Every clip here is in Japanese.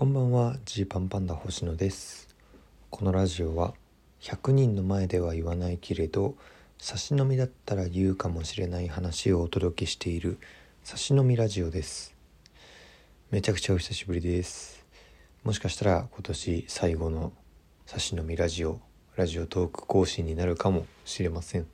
こんばんは。ジーパンパンダ星野です。このラジオは100人の前では言わないけれど差し飲みだったら言うかもしれない話をお届けしている差し飲みラジオです。めちゃくちゃお久しぶりです。もしかしたら今年最後の差し飲みラジオラジオトーク更新になるかもしれません、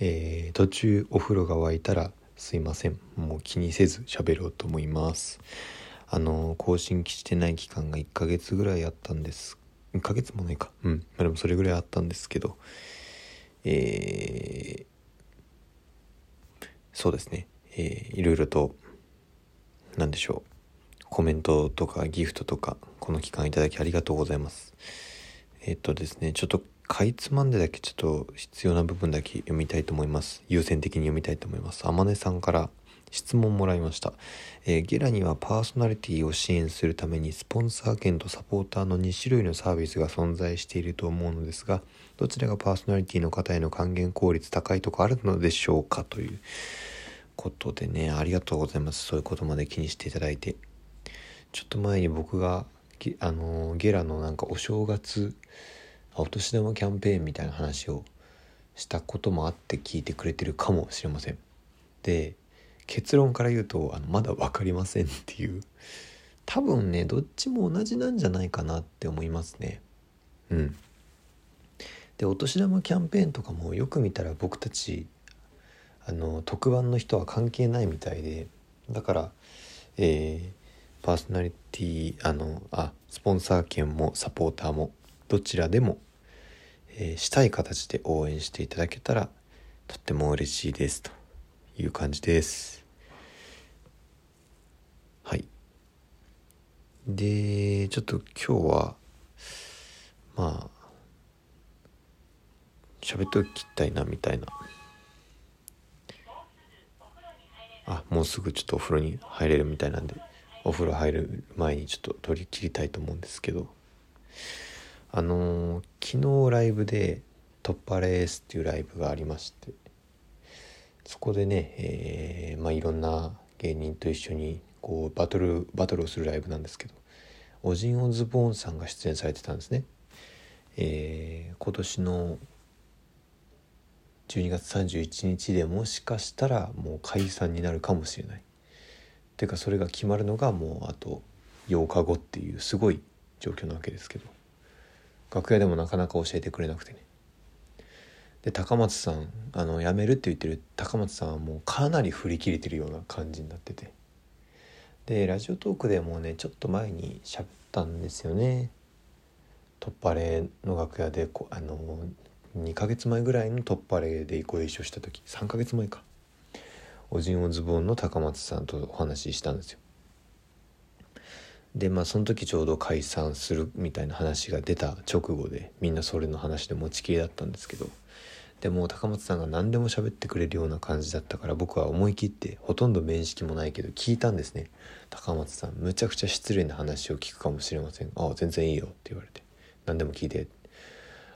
えー、途中お風呂が沸いたらすいません。もう気にせず喋ろうと思います。あの更新してない期間が1ヶ月ぐらいあったんです。1ヶ月もないか。うん。まあ、でもそれぐらいあったんですけど。えー、そうですね。えー、いろいろと何でしょう。コメントとかギフトとかこの期間いただきありがとうございます。えっとですねちょっとかいつまんでだけちょっと必要な部分だけ読みたいと思います。優先的に読みたいと思います。あまねさんから質問もらいました、えー、ゲラにはパーソナリティを支援するためにスポンサー券とサポーターの2種類のサービスが存在していると思うのですがどちらがパーソナリティの方への還元効率高いとかあるのでしょうか？ということでねありがとうございます。そういうことまで気にしていただいて。ちょっと前に僕があのゲラのなんかお正月お年玉キャンペーンみたいな話をしたこともあって聞いてくれてるかもしれません。で結論から言うとあのまだ分かりませんっていう。多分ねどっちも同じなんじゃないかなって思いますね。うん。でお年玉キャンペーンとかもよく見たら僕たちあの特番の人は関係ないみたいで。だからえー、パーソナリティあのあスポンサー券もサポーターもどちらでも、えー、したい形で応援していただけたらとっても嬉しいです。という感じですはいでちょっと今日はまあ喋っておきたいなみたいな。あもうすぐちょっとお風呂に入れるみたいなんでお風呂入る前にちょっと取り切りたいと思うんですけど。あのー、昨日ライブで「突破レース」っていうライブがありましてそこでね、えー、まあいろんな芸人と一緒にこうバトルバトルをするライブなんですけどオジン・オズボーンさんが出演されてたんですね。えー、今年の12月31日でもしかしたらもう解散になるかもしれない。ていうかそれが決まるのがもうあと8日後っていうすごい状況なわけですけど楽屋でもなかなか教えてくれなくてね。で高松さんあの辞めるって言ってる高松さんはもうかなり振り切れてるような感じになっててでラジオトークでもねちょっと前に喋ったんですよね。突破レの楽屋でこあの2ヶ月前ぐらいの突破レでご一緒した時3ヶ月前か。おじんおズボンの高松さんとお話ししたんですよ。でまあその時ちょうど解散するみたいな話が出た直後でみんなそれの話で持ちきりだったんですけどでも高松さんが何でも喋ってくれるような感じだったから僕は思い切ってほとんど面識もないけど聞いたんですね。高松さんむちゃくちゃ失礼な話を聞くかもしれません。ああ全然いいよって言われて。何でも聞いて。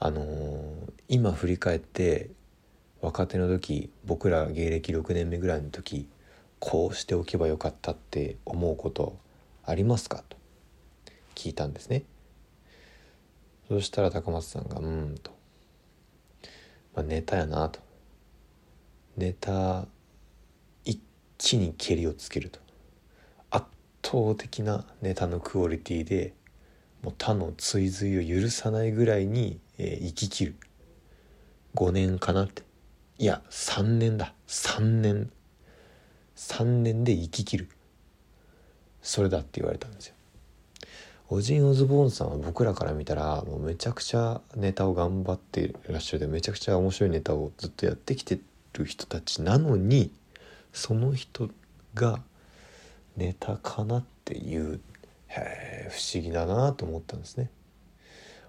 あのー、今振り返って若手の時僕ら芸歴6年目ぐらいの時こうしておけばよかったって思うことありますか？と聞いたんですね。そしたら高松さんが「うん」と。まあ、ネタやなと。ネタ一気に蹴りをつけると。圧倒的なネタのクオリティでもう他の追随を許さないぐらいに、えー、生き切る。5年かなって。いや3年だ。3年。3年で生き切る。それだって言われたんですよ。オジン・オズボーンさんは僕らから見たらもうめちゃくちゃネタを頑張ってらっしゃるでめちゃくちゃ面白いネタをずっとやってきてる人たちなのにその人がネタかなっていうへ不思議だなと思ったんですね。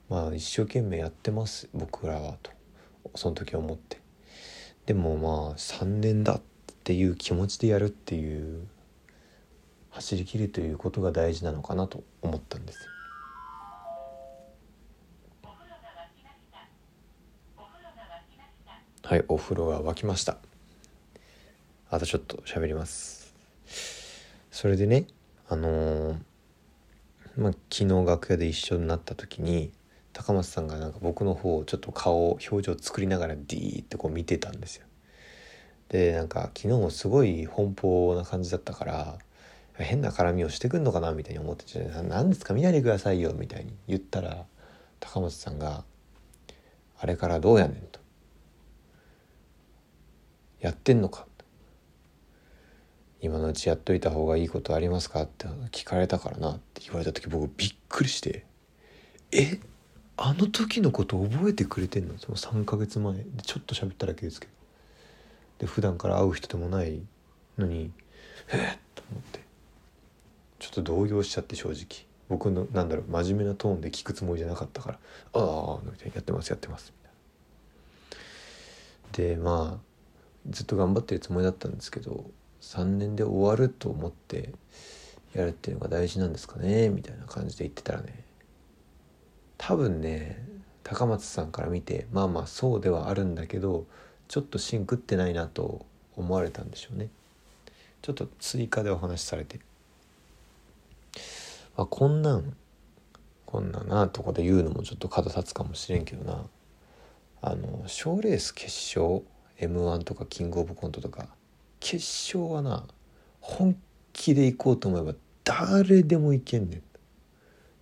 まあ一生懸命やってます僕らはとその時思ってでもまあ3年だっていう気持ちでやるっていう走り切るということが大事なのかなと思ったんです。はいお風呂が沸きましたあとちょっと喋りますそれでねあのー、まあ、昨日楽屋で一緒になった時に高松さんがなんか僕の方をちょっと顔表情作りながらディーってこう見てたんですよ。でなんか昨日もすごい奔放な感じだったから変な絡みをしてくんのかなみたいに思ってて「何ですか？見ないでくださいよ」みたいに言ったら高松さんが「あれからどうやねん」と「やってんのか」今のうちやっといた方がいいことありますか?」って聞かれたからなって言われた時僕びっくりして「え？あの時のこと覚えてくれてんの?」その3ヶ月前でちょっと喋っただけですけどで普段から会う人でもないのに「え？っ?」と思ってょっと動揺しちゃって正直。僕のなんだろう真面目なトーンで聞くつもりじゃなかったから「ああ」みたいな「やってますやってます」みたいな。でまあずっと頑張ってるつもりだったんですけど3年で終わると思ってやるっていうのが大事なんですかねみたいな感じで言ってたらね。多分ね高松さんから見てまあまあそうではあるんだけどちょっと芯食ってないなと思われたんでしょうね。ちょっと追加でお話しされて、あ、こんなんこんななとこで言うのもちょっと角立つかもしれんけどな。あの賞レース決勝 m 1とかキングオブコントとか決勝はな本気で行こうと思えば誰でも行けんねん。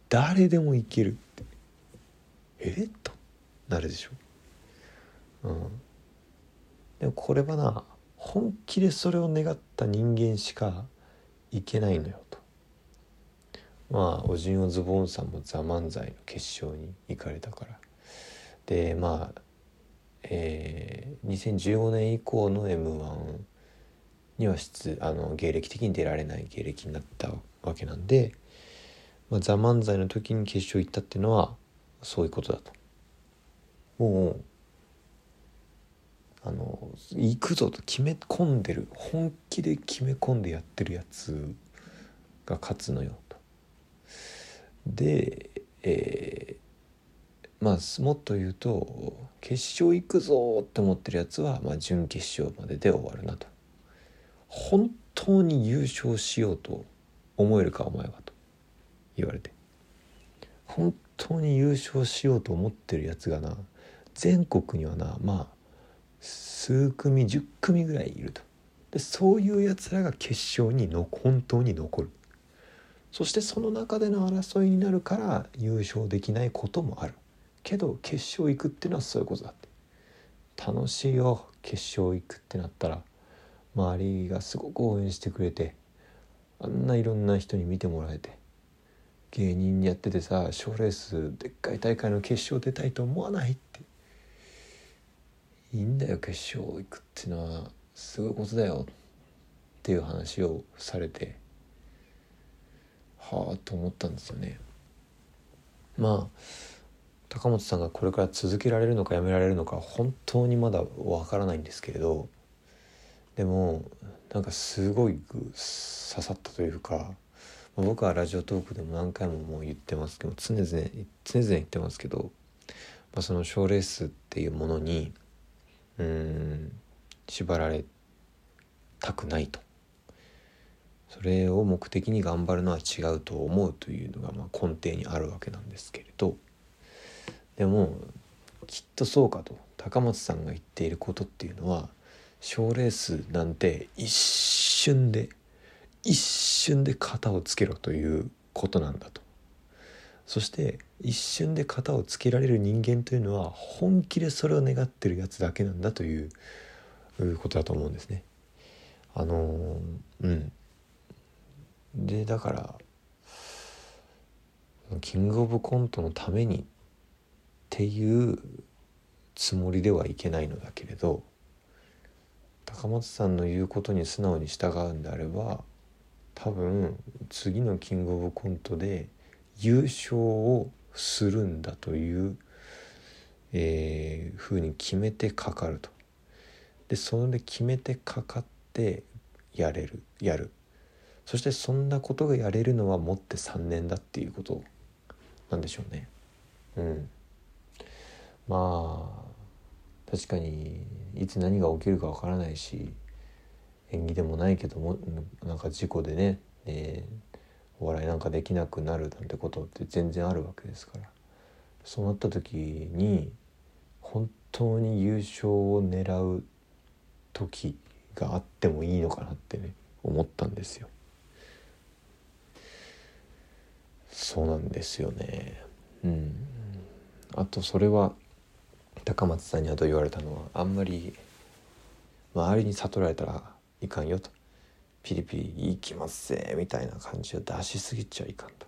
誰でも行けるって。え？っとなるでしょ。うん。でもこれはな本気でそれを願った人間しかいけないのよ。まあオジンオズボーンさんも「ザ漫才の決勝に行かれたからでまあえー、2015年以降の m 1には出あの芸歴的に出られない芸歴になったわけなんで「まあ、ザ漫才の時に決勝行ったっていうのはそういうことだと。もうあの行くぞと決め込んでる本気で決め込んでやってるやつが勝つのよ。で、えー、まあもっと言うと決勝行くぞって思ってるやつは、まあ、準決勝までで終わるなと。本当に優勝しようと思えるかお前はと言われて。本当に優勝しようと思ってるやつがな全国にはなまあ数組10組ぐらいいると。でそういうやつらが決勝にの本当に残る。そしてその中での争いになるから優勝できないこともある。けど決勝行くっていうのはそういうことだって。楽しいよ決勝行くってなったら。周りがすごく応援してくれてあんないろんな人に見てもらえて。芸人やっててさ賞レースでっかい大会の決勝出たいと思わないって。いいんだよ決勝行くっていうのは。すごいことだよ。っていう話をされて。はあと思ったんですよね。まあ高本さんがこれから続けられるのかやめられるのか本当にまだわからないんですけれどでもなんかすごい刺さったというか僕はラジオトークでも何回ももう言ってますけど常々常々言ってますけど、まあ、その賞レースっていうものにうん縛られたくないとそれを目的に頑張るのは違うと思うというのがまあ根底にあるわけなんですけれど。でもきっとそうかと高松さんが言っていることっていうのは賞レースなんて一瞬で一瞬で型をつけろということなんだと。そして一瞬で型をつけられる人間というのは本気でそれを願ってるやつだけなんだということだと思うんですね。あのうん。でだからキングオブコントのためにっていうつもりではいけないのだけれど高松さんの言うことに素直に従うんであれば多分次のキングオブコントで優勝をするんだという、えー、ふうに決めてかかると。でそれで決めてかかってやれるやるそしてそんなことがやれるのはもって3年だっていうことなんでしょうね。うん、まあ確かにいつ何が起きるかわからないし縁起でもないけどもなんか事故でね、えー、お笑いなんかできなくなるなんてことって全然あるわけですからそうなった時に本当に優勝を狙う時があってもいいのかなってね思ったんですよ。そうなんですよね。うん。あとそれは高松さんにあと言われたのはあんまり周りに悟られたらいかんよと。ピリピリいきますぜみたいな感じを出しすぎちゃいかんと。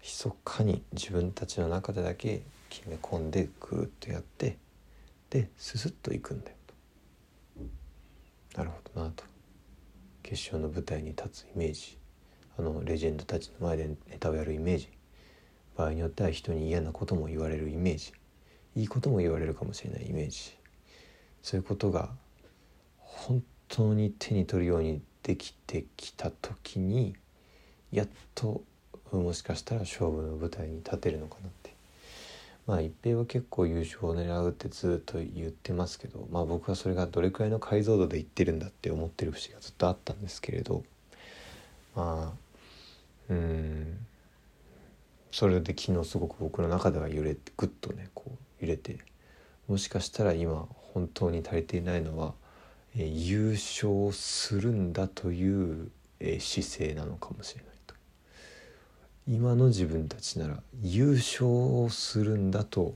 密かに自分たちの中でだけ決め込んでぐーっとやってでススッといくんだよと。なるほどなと。決勝の舞台に立つイメージ。あのレジェンドたちの前でネタをやるイメージ。場合によっては人に嫌なことも言われるイメージ。いいことも言われるかもしれないイメージ。そういうことが本当に手に取るようにできてきた時にやっともしかしたら勝負の舞台に立てるのかなって。まあ一平は結構優勝を狙うってずっと言ってますけどまあ僕はそれがどれくらいの解像度で言ってるんだって思ってる節がずっとあったんですけれど。まあうん。それで昨日すごく僕の中では揺れてグッとねこう揺れてもしかしたら今本当に足りていないのは、えー、優勝するんだという、えー、姿勢なのかもしれないと。今の自分たちなら優勝するんだと、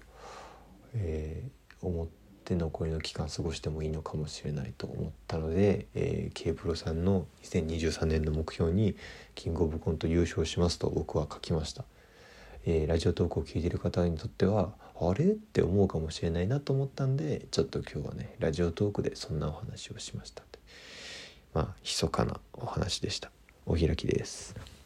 えー、思って残りの期間過ごしてもいいのかもしれないと思ったので、えー、K プロさんの2023年の目標にキングオブコント優勝しますと僕は書きました。えー、ラジオトークを聞いている方にとってはあれ？って思うかもしれないなと思ったんでちょっと今日はねラジオトークでそんなお話をしましたまあ密かなお話でした。お開きです。